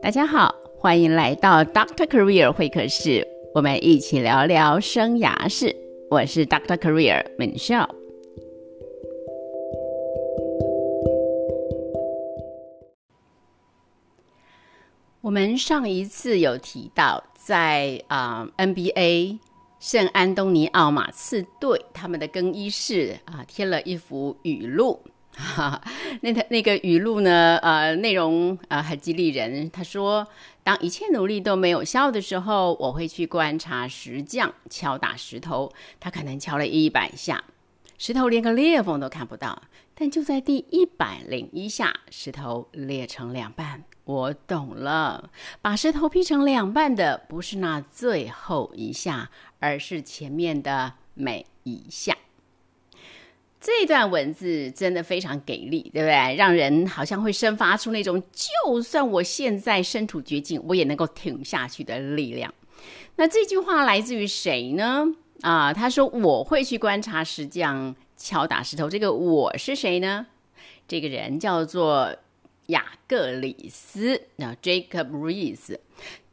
大家好，欢迎来到 Doctor Career 会客室，我们一起聊聊生涯事。我是 Doctor Career Michelle。我们上一次有提到，在啊 NBA 圣安东尼奥马刺队他们的更衣室啊贴了一幅语录。哈，那他那个语录呢？呃，内容呃很激励人。他说：“当一切努力都没有效的时候，我会去观察石匠敲打石头。他可能敲了一百下，石头连个裂缝都看不到。但就在第一百零一下，石头裂成两半。我懂了，把石头劈成两半的不是那最后一下，而是前面的每一下。”这段文字真的非常给力，对不对？让人好像会生发出那种就算我现在身处绝境，我也能够挺下去的力量。那这句话来自于谁呢？啊，他说我会去观察石匠敲打石头。这个我是谁呢？这个人叫做雅各里斯，那 Jacob Rees，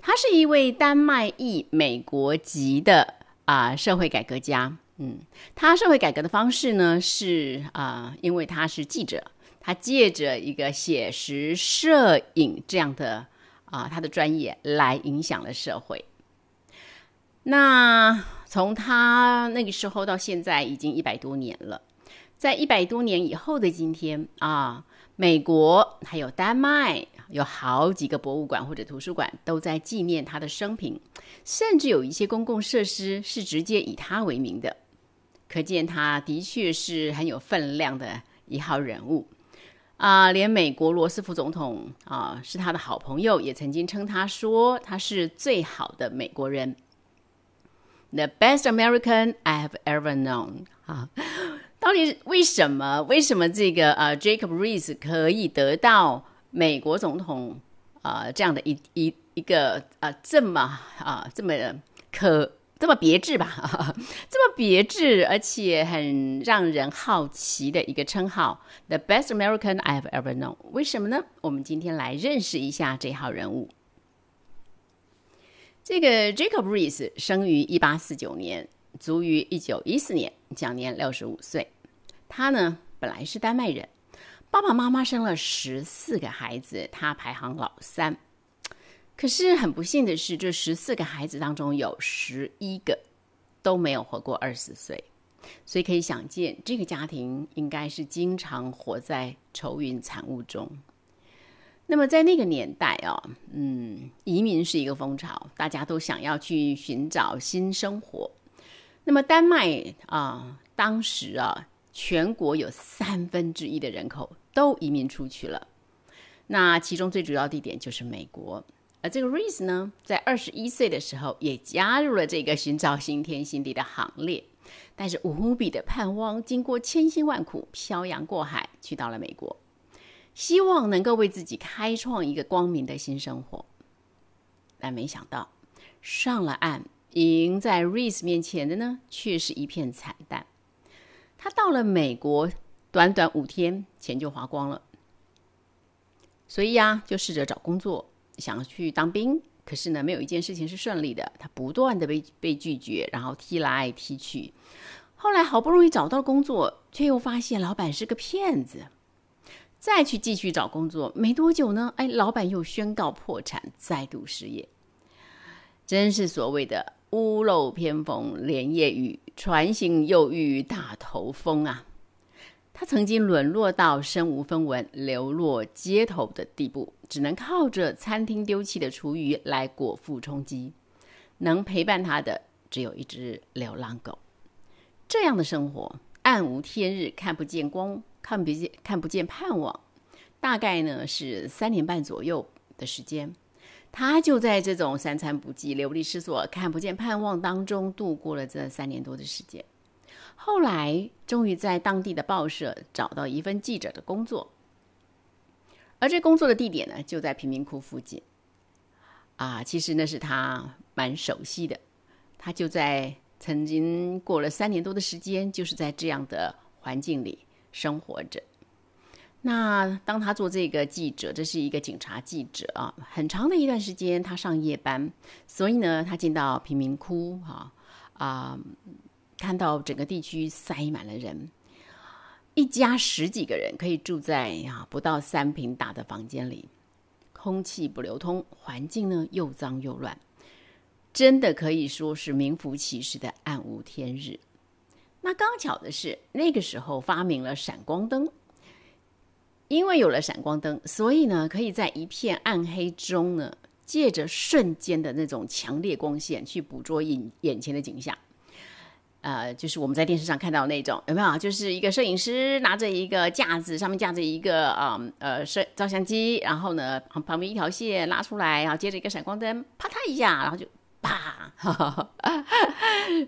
他是一位丹麦裔美国籍的啊社会改革家。嗯，他社会改革的方式呢是啊，因为他是记者，他借着一个写实摄影这样的啊，他的专业来影响了社会。那从他那个时候到现在已经一百多年了，在一百多年以后的今天啊，美国还有丹麦有好几个博物馆或者图书馆都在纪念他的生平，甚至有一些公共设施是直接以他为名的。可见他的确是很有分量的一号人物啊！连美国罗斯福总统啊是他的好朋友，也曾经称他说他是最好的美国人，the best American I have ever known 啊！到底为什么？为什么这个呃 Jacob Rees 可以得到美国总统啊这样的一一一个啊这么啊这么可？这么别致吧，这么别致，而且很让人好奇的一个称号，The best American I've ever known。为什么呢？我们今天来认识一下这号人物。这个 Jacob Rees 生于一八四九年，卒于一九一四年，享年六十五岁。他呢，本来是丹麦人，爸爸妈妈生了十四个孩子，他排行老三。可是很不幸的是，这十四个孩子当中有十一个都没有活过二十岁，所以可以想见，这个家庭应该是经常活在愁云惨雾中。那么在那个年代啊，嗯，移民是一个风潮，大家都想要去寻找新生活。那么丹麦啊，当时啊，全国有三分之一的人口都移民出去了，那其中最主要地点就是美国。而这个 Reese 呢，在二十一岁的时候，也加入了这个寻找新天新地的行列，带着无比的盼望，经过千辛万苦，漂洋过海，去到了美国，希望能够为自己开创一个光明的新生活。但没想到，上了岸，迎在 Reese 面前的呢，却是一片惨淡。他到了美国，短短五天，钱就花光了，所以呀，就试着找工作。想要去当兵，可是呢，没有一件事情是顺利的。他不断的被被拒绝，然后踢来踢去。后来好不容易找到工作，却又发现老板是个骗子。再去继续找工作，没多久呢，哎，老板又宣告破产，再度失业。真是所谓的屋漏偏逢连夜雨，船行又遇大头风啊！他曾经沦落到身无分文、流落街头的地步，只能靠着餐厅丢弃的厨余来果腹充饥。能陪伴他的只有一只流浪狗。这样的生活，暗无天日，看不见光，看不见看不见盼望。大概呢是三年半左右的时间，他就在这种三餐不继、流离失所、看不见盼望当中度过了这三年多的时间。后来，终于在当地的报社找到一份记者的工作，而这工作的地点呢，就在贫民窟附近。啊，其实那是他蛮熟悉的，他就在曾经过了三年多的时间，就是在这样的环境里生活着。那当他做这个记者，这是一个警察记者啊，很长的一段时间他上夜班，所以呢，他进到贫民窟啊啊，看到整个地区塞满了人，一家十几个人可以住在啊不到三平大的房间里，空气不流通，环境呢又脏又乱，真的可以说是名副其实的暗无天日。那刚巧的是，那个时候发明了闪光灯。因为有了闪光灯，所以呢，可以在一片暗黑中呢，借着瞬间的那种强烈光线去捕捉眼眼前的景象。呃，就是我们在电视上看到那种，有没有？就是一个摄影师拿着一个架子，上面架着一个啊呃摄照相机，然后呢旁边一条线拉出来，然后接着一个闪光灯，啪嗒一下，然后就啪，哈 哈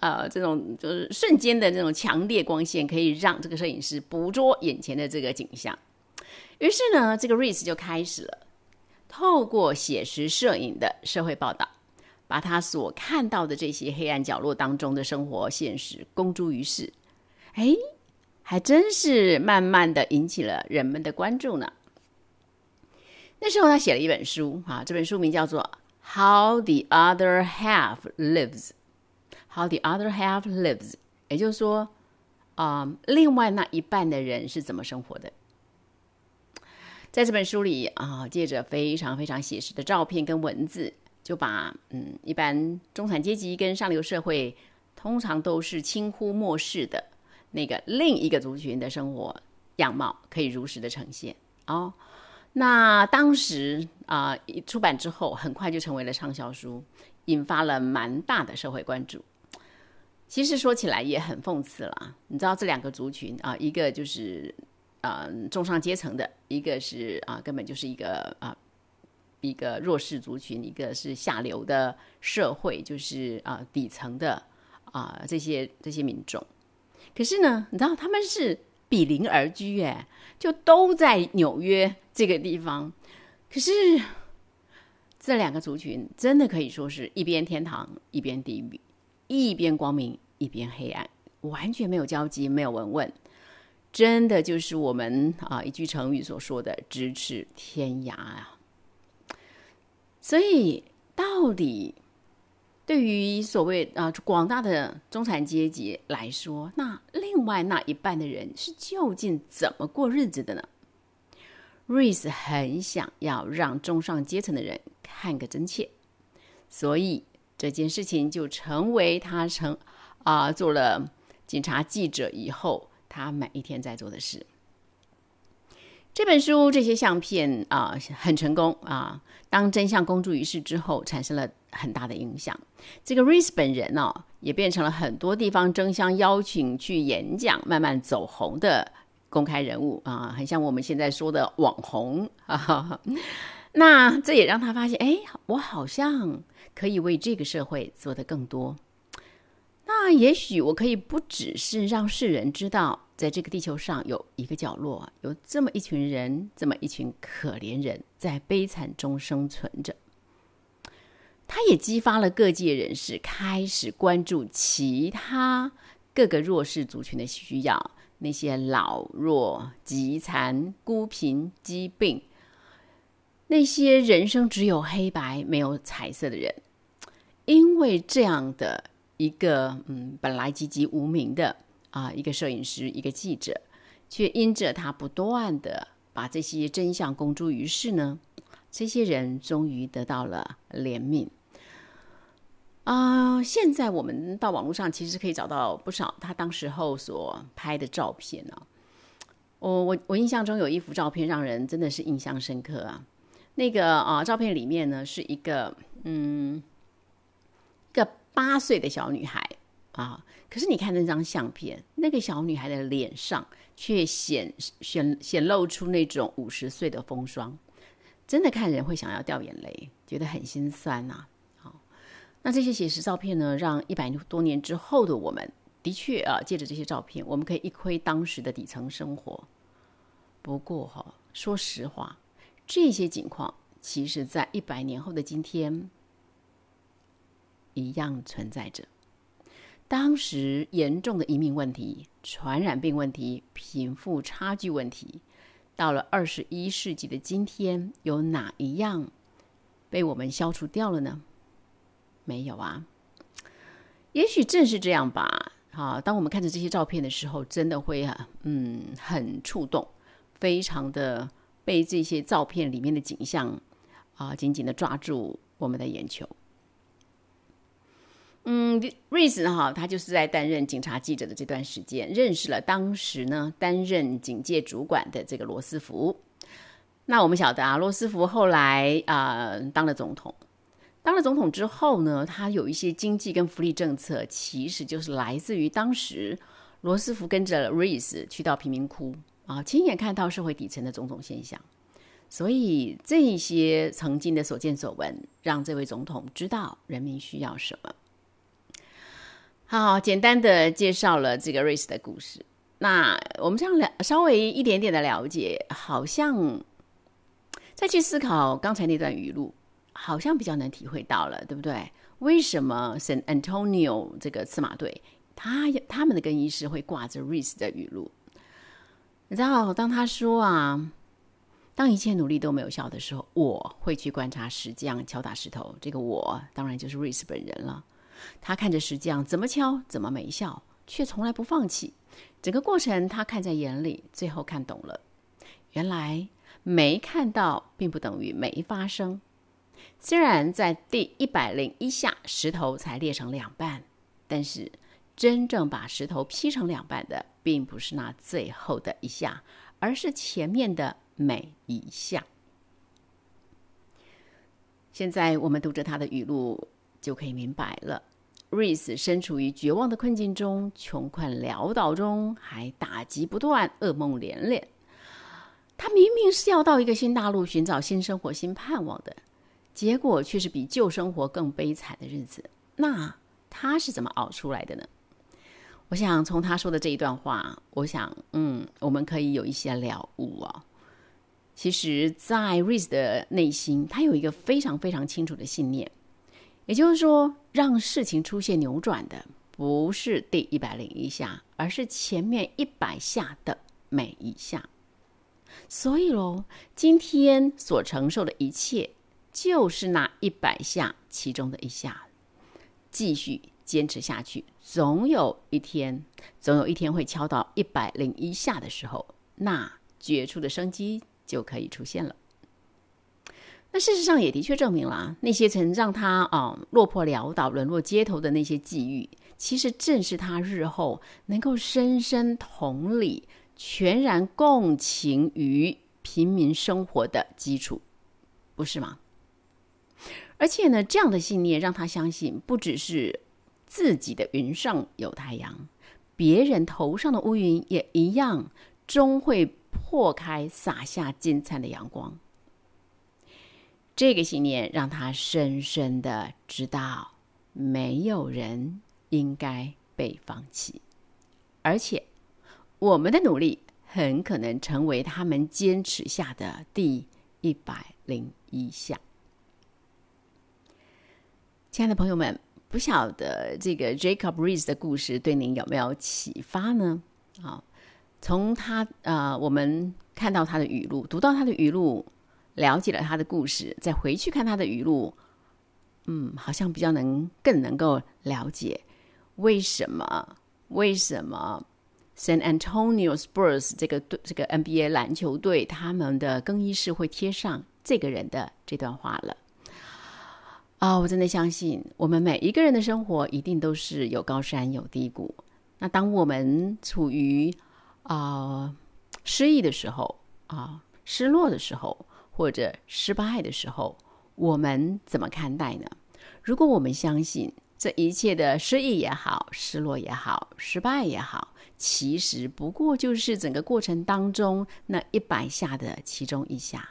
呃，这种就是瞬间的这种强烈光线，可以让这个摄影师捕捉眼前的这个景象。于是呢，这个 rice 就开始了透过写实摄影的社会报道，把他所看到的这些黑暗角落当中的生活现实公诸于世。哎，还真是慢慢的引起了人们的关注呢。那时候他写了一本书啊，这本书名叫做《How the Other Half Lives》，How the Other Half Lives，也就是说，啊，另外那一半的人是怎么生活的。在这本书里啊，借着非常非常写实的照片跟文字，就把嗯一般中产阶级跟上流社会通常都是轻忽漠视的那个另一个族群的生活样貌，可以如实的呈现哦。那当时啊，一出版之后，很快就成为了畅销书，引发了蛮大的社会关注。其实说起来也很讽刺了，你知道这两个族群啊，一个就是。啊，中上阶层的一个是啊，根本就是一个啊，一个弱势族群；一个是下流的社会，就是啊底层的啊这些这些民众。可是呢，你知道他们是比邻而居，哎，就都在纽约这个地方。可是这两个族群真的可以说是一边天堂一边地狱，一边光明一边黑暗，完全没有交集，没有文问。真的就是我们啊一句成语所说的“咫尺天涯”啊。所以，到底对于所谓啊广大的中产阶级来说，那另外那一半的人是究竟怎么过日子的呢？瑞斯很想要让中上阶层的人看个真切，所以这件事情就成为他成啊做了警察记者以后。他每一天在做的事。这本书这些相片啊，很成功啊。当真相公诸于世之后，产生了很大的影响。这个 Reese 本人呢，也变成了很多地方争相邀请去演讲、慢慢走红的公开人物啊，很像我们现在说的网红啊。那这也让他发现，哎，我好像可以为这个社会做得更多。那也许我可以不只是让世人知道。在这个地球上有一个角落，有这么一群人，这么一群可怜人，在悲惨中生存着。他也激发了各界人士开始关注其他各个弱势族群的需要，那些老弱、疾残、孤贫、疾病，那些人生只有黑白没有彩色的人，因为这样的一个嗯，本来籍籍无名的。啊，一个摄影师，一个记者，却因着他不断的把这些真相公诸于世呢，这些人终于得到了怜悯。啊，现在我们到网络上其实可以找到不少他当时候所拍的照片呢。我我我印象中有一幅照片让人真的是印象深刻啊。那个啊，照片里面呢是一个嗯，一个八岁的小女孩。啊！可是你看那张相片，那个小女孩的脸上却显显显露出那种五十岁的风霜，真的看人会想要掉眼泪，觉得很心酸呐。好，那这些写实照片呢，让一百多年之后的我们，的确啊，借着这些照片，我们可以一窥当时的底层生活。不过哈，说实话，这些景况其实在一百年后的今天，一样存在着。当时严重的移民问题、传染病问题、贫富差距问题，到了二十一世纪的今天，有哪一样被我们消除掉了呢？没有啊。也许正是这样吧。好，当我们看着这些照片的时候，真的会啊，嗯，很触动，非常的被这些照片里面的景象啊，紧紧的抓住我们的眼球。嗯，瑞斯哈，他就是在担任警察记者的这段时间，认识了当时呢担任警界主管的这个罗斯福。那我们晓得啊，罗斯福后来啊当了总统，当了总统之后呢，他有一些经济跟福利政策，其实就是来自于当时罗斯福跟着瑞斯去到贫民窟啊，亲眼看到社会底层的种种现象。所以这些曾经的所见所闻，让这位总统知道人民需要什么。好，简单的介绍了这个瑞斯的故事。那我们这样了，稍微一点点的了解，好像再去思考刚才那段语录，好像比较能体会到了，对不对？为什么 San Antonio 这个刺马队，他他们的更衣室会挂着瑞斯的语录？你知道，当他说啊，当一切努力都没有效的时候，我会去观察石匠敲打石头。这个我，当然就是瑞斯本人了。他看着石匠怎么敲怎么没效，却从来不放弃。整个过程他看在眼里，最后看懂了。原来没看到并不等于没发生。虽然在第一百零一下石头才裂成两半，但是真正把石头劈成两半的，并不是那最后的一下，而是前面的每一下。现在我们读着他的语录。就可以明白了，瑞斯身处于绝望的困境中，穷困潦倒中，还打击不断，噩梦连连。他明明是要到一个新大陆寻找新生活、新盼望的，结果却是比旧生活更悲惨的日子。那他是怎么熬出来的呢？我想从他说的这一段话，我想，嗯，我们可以有一些了悟啊。其实，在瑞斯的内心，他有一个非常非常清楚的信念。也就是说，让事情出现扭转的不是第一百零一下，而是前面一百下的每一下。所以喽，今天所承受的一切，就是那一百下其中的一下。继续坚持下去，总有一天，总有一天会敲到一百零一下的时候，那绝处的生机就可以出现了。那事实上也的确证明了，那些曾让他啊落魄潦倒、沦落街头的那些际遇，其实正是他日后能够深深同理、全然共情于平民生活的基础，不是吗？而且呢，这样的信念让他相信，不只是自己的云上有太阳，别人头上的乌云也一样，终会破开，洒下金灿的阳光。这个信念让他深深的知道，没有人应该被放弃，而且我们的努力很可能成为他们坚持下的第一百零一项。亲爱的朋友们，不晓得这个 Jacob Rees 的故事对您有没有启发呢？啊，从他呃，我们看到他的语录，读到他的语录。了解了他的故事，再回去看他的语录，嗯，好像比较能更能够了解为什么为什么 San Antonio Spurs 这个这个 NBA 篮球队他们的更衣室会贴上这个人的这段话了。啊，我真的相信我们每一个人的生活一定都是有高山有低谷。那当我们处于啊失意的时候啊失落的时候。或者失败的时候，我们怎么看待呢？如果我们相信这一切的失意也好、失落也好、失败也好，其实不过就是整个过程当中那一百下的其中一下，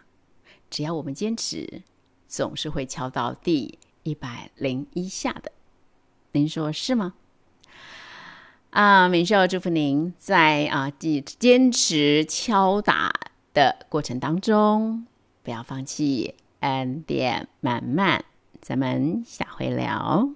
只要我们坚持，总是会敲到第一百零一下的。您说是吗？啊，美秀祝福您在啊坚坚持敲打的过程当中。不要放弃，恩典满满，咱们下回聊。